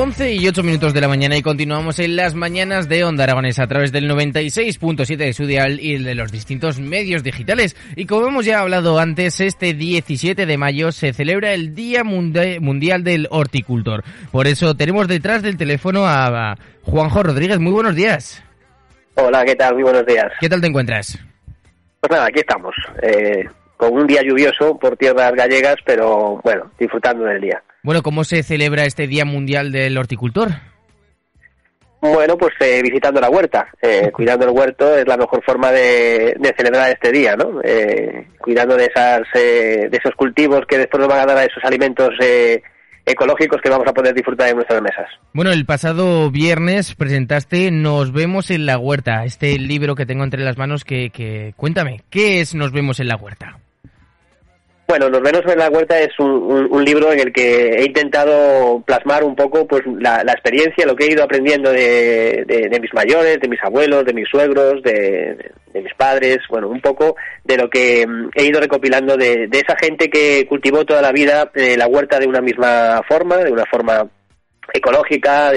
11 y 8 minutos de la mañana y continuamos en las mañanas de Onda Aragonesa a través del 96.7 de su dial y de los distintos medios digitales. Y como hemos ya hablado antes, este 17 de mayo se celebra el Día Mundial del Horticultor. Por eso tenemos detrás del teléfono a Juanjo Rodríguez. Muy buenos días. Hola, ¿qué tal? Muy buenos días. ¿Qué tal te encuentras? Pues nada, aquí estamos. Eh, con un día lluvioso por tierras gallegas, pero bueno, disfrutando del día. Bueno, ¿cómo se celebra este Día Mundial del Horticultor? Bueno, pues eh, visitando la huerta, eh, cuidando el huerto es la mejor forma de, celebrar este día, ¿no? Eh, cuidando de esas, de esos cultivos que después nos van a dar a esos alimentos ecológicos que vamos a poder disfrutar en nuestras mesas. Bueno, el pasado viernes presentaste Nos vemos en la huerta, este libro que tengo entre las manos que, que cuéntame, ¿qué es Nos vemos en la huerta? Bueno, Los Venos en la Huerta es un, libro en el que he intentado plasmar un poco pues la, experiencia, lo que he ido aprendiendo de, mis mayores, de mis abuelos, de mis suegros, de, mis padres, bueno, un poco de lo que mm, he ido recopilando de, esa gente que cultivó toda la vida eh, la huerta de una misma forma, de una forma ecológica,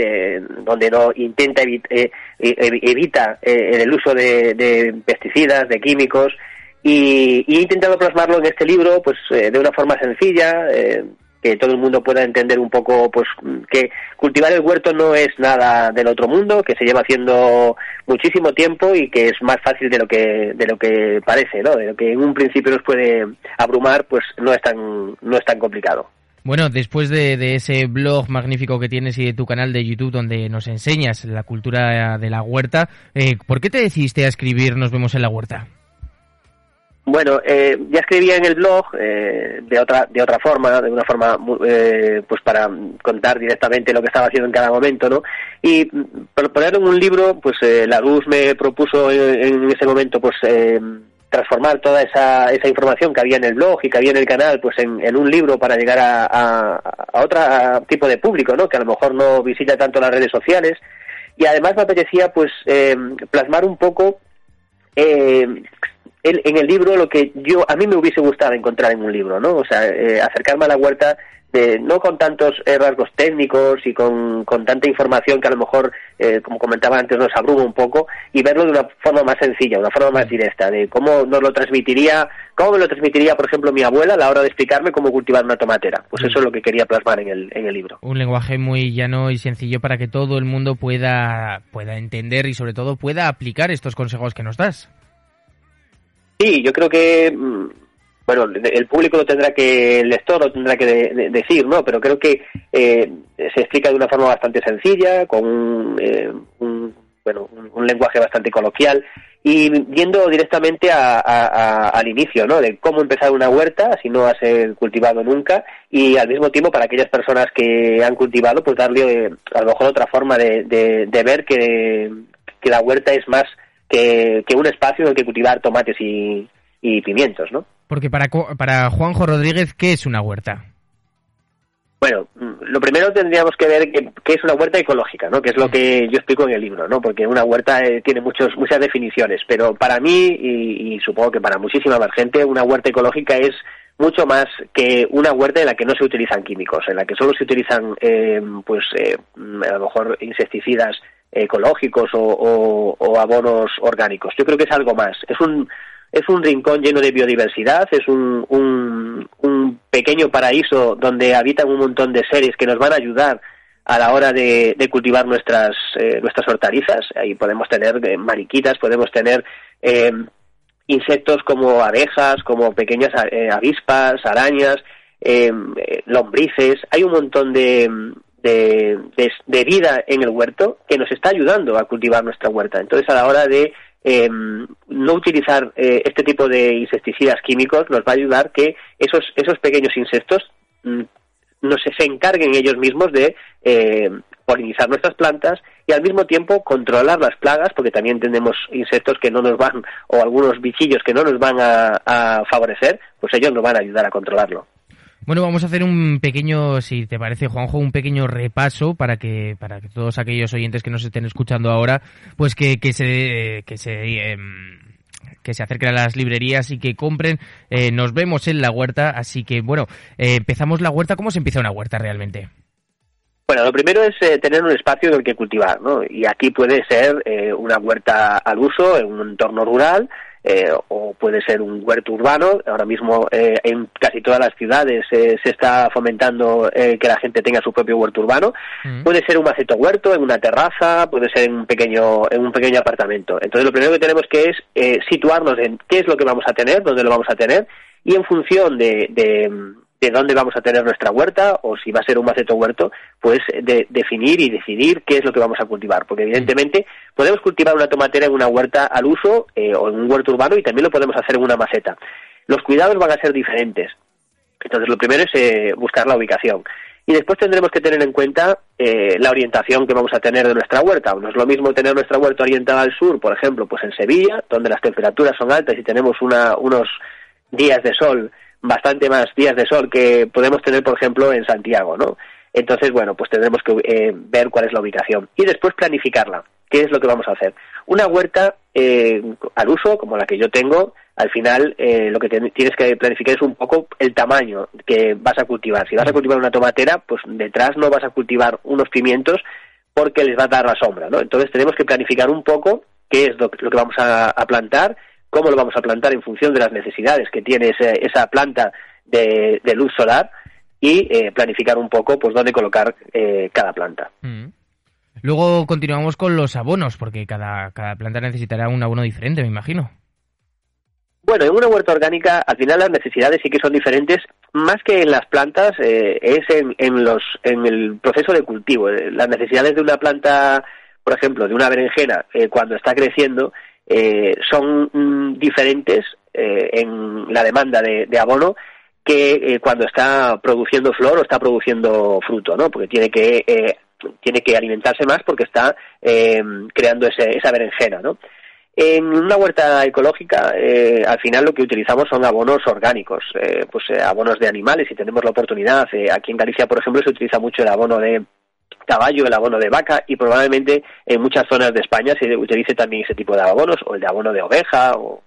donde no intenta eh, e, evita eh, el uso de pesticidas, de químicos, y, he intentado plasmarlo en este libro pues eh, de una forma sencilla eh, que todo el mundo pueda entender un poco pues que cultivar el huerto no es nada del otro mundo que se lleva haciendo muchísimo tiempo y que es más fácil de lo que de lo que parece no de lo que en un principio nos puede abrumar pues no es tan no es tan complicado bueno, después de, de, ese blog magnífico que tienes y de tu canal de YouTube donde nos enseñas la cultura de la huerta, eh, ¿por qué te decidiste a escribir Nos vemos en la huerta? Bueno, eh, ya escribía en el blog eh, de otra de otra forma, de una forma eh, pues para contar directamente lo que estaba haciendo en cada momento, ¿no? Y por ponerlo en un libro, pues la luz me propuso en, ese momento, pues transformar toda esa, esa información que había en el blog y que había en el canal, pues en, un libro para llegar a, a, otro tipo de público, ¿no? Que a lo mejor no visita tanto las redes sociales y además me apetecía, pues plasmar un poco eh, en el libro lo que yo a mí me hubiese gustado encontrar en un libro, ¿no? O sea, eh, acercarme a la huerta de, no con tantos rasgos técnicos y con, tanta información que a lo mejor, eh, como comentaba antes, nos abruma un poco y verlo de una forma más sencilla, una forma más directa, de cómo nos lo transmitiría, cómo me lo transmitiría, por ejemplo, mi abuela a la hora de explicarme cómo cultivar una tomatera. Pues eso es lo que quería plasmar en el, en el libro. Un lenguaje muy llano y sencillo para que todo el mundo pueda, pueda entender y sobre todo pueda aplicar estos consejos que nos das. Sí, yo creo que, mm, bueno, el público lo tendrá que, el lector lo tendrá que decir, ¿no? Pero creo que eh, se explica de una forma bastante sencilla, con un, eh, bueno, un, lenguaje bastante coloquial y yendo directamente al inicio, ¿no? De cómo empezar una huerta si no has cultivado nunca y al mismo tiempo para aquellas personas que han cultivado, pues darle eh, a lo mejor otra forma de, de, ver que, que la huerta es más que, un espacio en el que cultivar tomates y, pimientos, ¿no? Porque para, para Juanjo Rodríguez, ¿qué es una huerta? Bueno, lo primero tendríamos que ver qué, es una huerta ecológica, ¿no? Que es lo que yo explico en el libro, ¿no? Porque una huerta eh, tiene muchos, muchas definiciones, pero para mí y, supongo que para muchísima más gente, una huerta ecológica es mucho más que una huerta en la que no se utilizan químicos, en la que solo se utilizan, eh, pues, eh, a lo mejor insecticidas ecológicos o, abonos orgánicos. Yo creo que es algo más. Es un, es un rincón lleno de biodiversidad, es un, un, pequeño paraíso donde habitan un montón de seres que nos van a ayudar a la hora de, cultivar nuestras, eh, nuestras hortalizas. Ahí podemos tener eh, mariquitas, podemos tener eh, insectos como abejas, como pequeñas avispas, arañas, lombrices. Hay un montón de, de, vida en el huerto que nos está ayudando a cultivar nuestra huerta. Entonces, a la hora de em, no utilizar eh, este tipo de insecticidas químicos, nos va a ayudar que esos, esos pequeños insectos mm, no se, se, encarguen ellos mismos de eh, polinizar nuestras plantas y al mismo tiempo controlar las plagas, porque también tenemos insectos que no nos van, o algunos bichillos que no nos van a favorecer, pues ellos nos van a ayudar a controlarlo. Bueno, vamos a hacer un pequeño, si te parece, Juanjo, un pequeño repaso para que para que todos aquellos oyentes que nos estén escuchando ahora, pues que, que se que se em, que se acerquen a las librerías y que compren. Eh, nos vemos en la huerta, así que bueno, eh, empezamos la huerta. ¿Cómo se empieza una huerta realmente? Bueno, lo primero es eh, tener un espacio en el que cultivar, ¿no? Y aquí puede ser una huerta al uso en un entorno rural eh, o puede ser un huerto urbano. Ahora mismo eh, en casi todas las ciudades eh, se está fomentando que la gente tenga su propio huerto urbano. Mm. Puede ser un maceto huerto en una terraza, puede ser en un pequeño en un pequeño apartamento. Entonces lo primero que tenemos que es situarnos en qué es lo que vamos a tener, dónde lo vamos a tener y en función de de dónde vamos a tener nuestra huerta o si va a ser un maceto huerto, pues de, definir y decidir qué es lo que vamos a cultivar. Porque evidentemente podemos cultivar una tomatera en una huerta al uso eh, o en un huerto urbano y también lo podemos hacer en una maceta. Los cuidados van a ser diferentes. Entonces lo primero es eh, buscar la ubicación. Y después tendremos que tener en cuenta eh, la orientación que vamos a tener de nuestra huerta. No es lo mismo tener nuestra huerta orientada al sur, por ejemplo, pues en Sevilla, donde las temperaturas son altas y tenemos una, unos días de sol bastante más días de sol que podemos tener, por ejemplo, en Santiago, ¿no? Entonces, bueno, pues tendremos que eh, ver cuál es la ubicación y después planificarla. ¿Qué es lo que vamos a hacer? Una huerta eh, al uso, como la que yo tengo, al final eh, lo que tienes que planificar es un poco el tamaño que vas a cultivar. Si vas a cultivar una tomatera, pues detrás no vas a cultivar unos pimientos porque les va a dar la sombra, ¿no? Entonces tenemos que planificar un poco qué es lo, que vamos a plantar cómo lo vamos a plantar en función de las necesidades que tiene esa planta de, luz solar y eh, planificar un poco pues dónde colocar eh, cada planta. Mm. Luego continuamos con los abonos, porque cada, cada planta necesitará un abono diferente, me imagino. Bueno, en una huerta orgánica, al final las necesidades sí que son diferentes, más que en las plantas, eh, es en, en, los, en el proceso de cultivo. Las necesidades de una planta, por ejemplo, de una berenjena, cuando está creciendo, eh, son mm, diferentes eh, en la demanda de, abono que eh, cuando está produciendo flor o está produciendo fruto, ¿no? Porque tiene que tiene que alimentarse más porque está creando ese, esa berenjena, ¿no? En una huerta ecológica, al final lo que utilizamos son abonos orgánicos, pues abonos de animales. y tenemos la oportunidad, aquí en Galicia, por ejemplo, se utiliza mucho el abono de, caballo, el abono de vaca y probablemente en muchas zonas de España se utilice también ese tipo de abonos o el de abono de oveja o...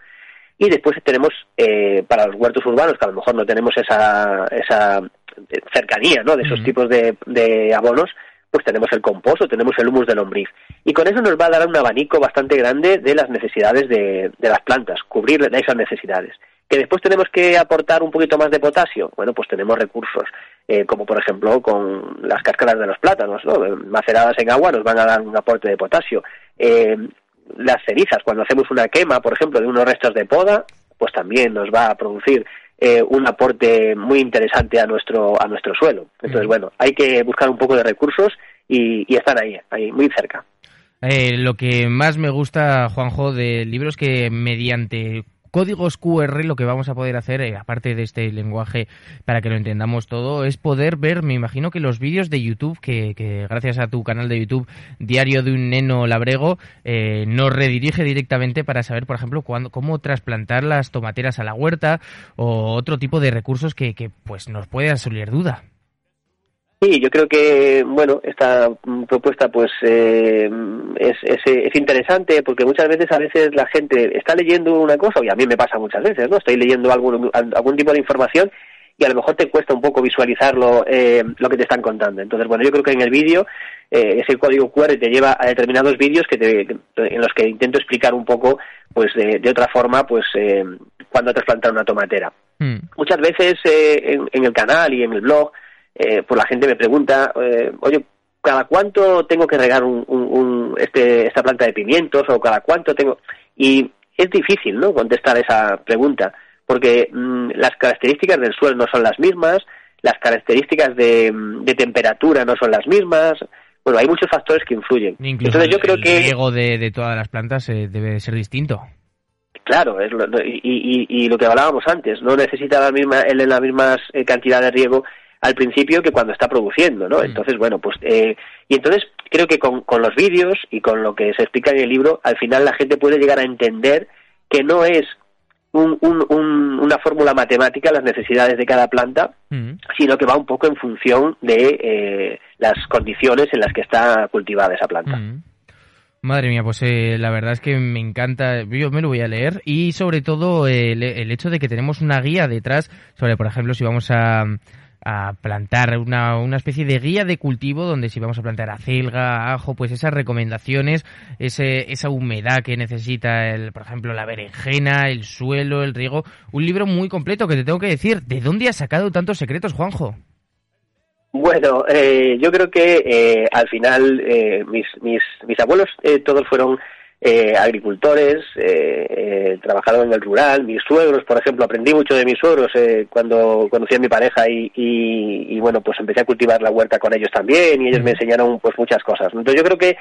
y después tenemos eh, para los huertos urbanos que a lo mejor no tenemos esa, esa cercanía ¿no? de esos tipos de, de abonos pues tenemos el compost o tenemos el humus de lombriz. Y con eso nos va a dar un abanico bastante grande de las necesidades de, de las plantas, cubrir esas necesidades. Que después tenemos que aportar un poquito más de potasio. Bueno, pues tenemos recursos, eh, como por ejemplo con las cáscaras de los plátanos, ¿no? maceradas en agua nos van a dar un aporte de potasio. Eh, las cenizas, cuando hacemos una quema, por ejemplo, de unos restos de poda, pues también nos va a producir eh, un aporte muy interesante a nuestro a nuestro suelo. Entonces, bueno, hay que buscar un poco de recursos y, y están ahí, ahí muy cerca. lo que más me gusta, Juanjo, del libro es que mediante códigos QR lo que vamos a poder hacer, eh, aparte de este lenguaje para que lo entendamos todo, es poder ver, me imagino que los vídeos de YouTube, que, gracias a tu canal de YouTube, Diario de un Neno Labrego, eh, nos redirige directamente para saber, por ejemplo, cómo trasplantar las tomateras a la huerta o otro tipo de recursos que, que pues nos puede salir duda. Sí, yo creo que, bueno, esta mm, propuesta pues eh, es, es, interesante porque muchas veces a veces la gente está leyendo una cosa, y a mí me pasa muchas veces, ¿no? Estoy leyendo algún, algún tipo de información y a lo mejor te cuesta un poco visualizarlo eh, lo que te están contando. Entonces, bueno, yo creo que en el vídeo eh, ese código QR te lleva a determinados vídeos que te, en los que intento explicar un poco, pues de, de otra forma, pues eh, cuándo trasplantar una tomatera. Mm. Muchas veces en, en el canal y en el blog eh, pues la gente me pregunta, eh, oye, ¿cada cuánto tengo que regar un, este, esta planta de pimientos o cada cuánto tengo? Y es difícil, ¿no?, contestar esa pregunta, porque mm, las características del suelo no son las mismas, las características de, temperatura no son las mismas. Bueno, hay muchos factores que influyen. Entonces yo creo que el riego de, de todas las plantas eh, debe ser distinto. Claro, es lo, y, y, lo que hablábamos antes, no necesita la misma, él la misma eh, cantidad de riego al principio que cuando está produciendo, ¿no? Mm. Entonces, bueno, pues, eh, y entonces creo que con, con los vídeos y con lo que se explica en el libro, al final la gente puede llegar a entender que no es un, un, una fórmula matemática las necesidades de cada planta, mm. sino que va un poco en función de eh, las condiciones en las que está cultivada esa planta. Mm. Madre mía, pues eh, la verdad es que me encanta, yo me lo voy a leer y sobre todo el, hecho de que tenemos una guía detrás sobre, por ejemplo, si vamos a, plantar una, una, especie de guía de cultivo donde si vamos a plantar acelga, ajo, pues esas recomendaciones, ese, esa humedad que necesita, el, por ejemplo, la berenjena, el suelo, el riego, un libro muy completo que te tengo que decir, ¿de dónde has sacado tantos secretos, Juanjo? Bueno, eh, yo creo que eh, al final eh, mis, mis, mis abuelos eh, todos fueron eh, agricultores, eh, trabajaron en el rural, mis suegros, por ejemplo, aprendí mucho de mis suegros cuando conocí a mi pareja y, y, bueno, pues empecé a cultivar la huerta con ellos también y ellos me enseñaron pues muchas cosas. Entonces yo creo que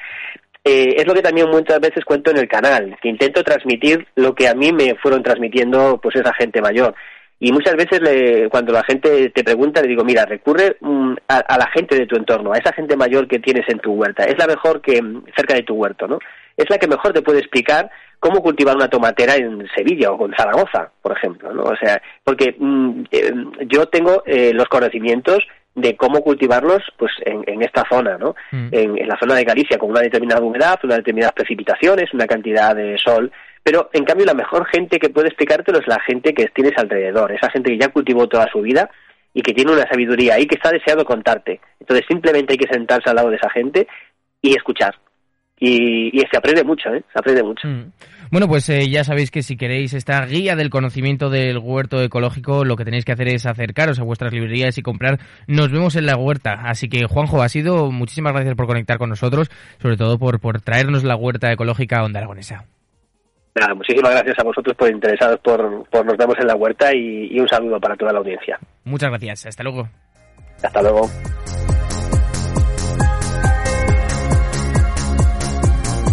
es lo que también muchas veces cuento en el canal, que intento transmitir lo que a mí me fueron transmitiendo pues esa gente mayor. Y muchas veces le, cuando la gente te pregunta, le digo, mira, recurre mm, a, la gente de tu entorno, a esa gente mayor que tienes en tu huerta. Es la mejor que mm, cerca de tu huerto, ¿no? Es la que mejor te puede explicar cómo cultivar una tomatera en Sevilla o en Zaragoza, por ejemplo, ¿no? O sea, porque mm, eh, yo tengo eh, los conocimientos de cómo cultivarlos pues en, en esta zona, ¿no? En, en, la zona de Galicia con una determinada humedad, unas determinadas precipitaciones, una cantidad de sol pero en cambio la mejor gente que puede explicártelo es la gente que tienes alrededor, esa gente que ya cultivó toda su vida y que tiene una sabiduría ahí que está deseado contarte. Entonces simplemente hay que sentarse al lado de esa gente y escuchar. Y, se aprende mucho, ¿eh? Se aprende mucho. Mm. Bueno, pues eh, ya sabéis que si queréis esta guía del conocimiento del huerto ecológico, lo que tenéis que hacer es acercaros a vuestras librerías y comprar. Nos vemos en la huerta. Así que, Juanjo, ha sido muchísimas gracias por conectar con nosotros, sobre todo por, por traernos la huerta ecológica a Onda Aragonesa. Nada, muchísimas gracias a vosotros por interesados por, por nos vemos en la huerta y, y un saludo para toda la audiencia. Muchas gracias, hasta luego. Hasta luego.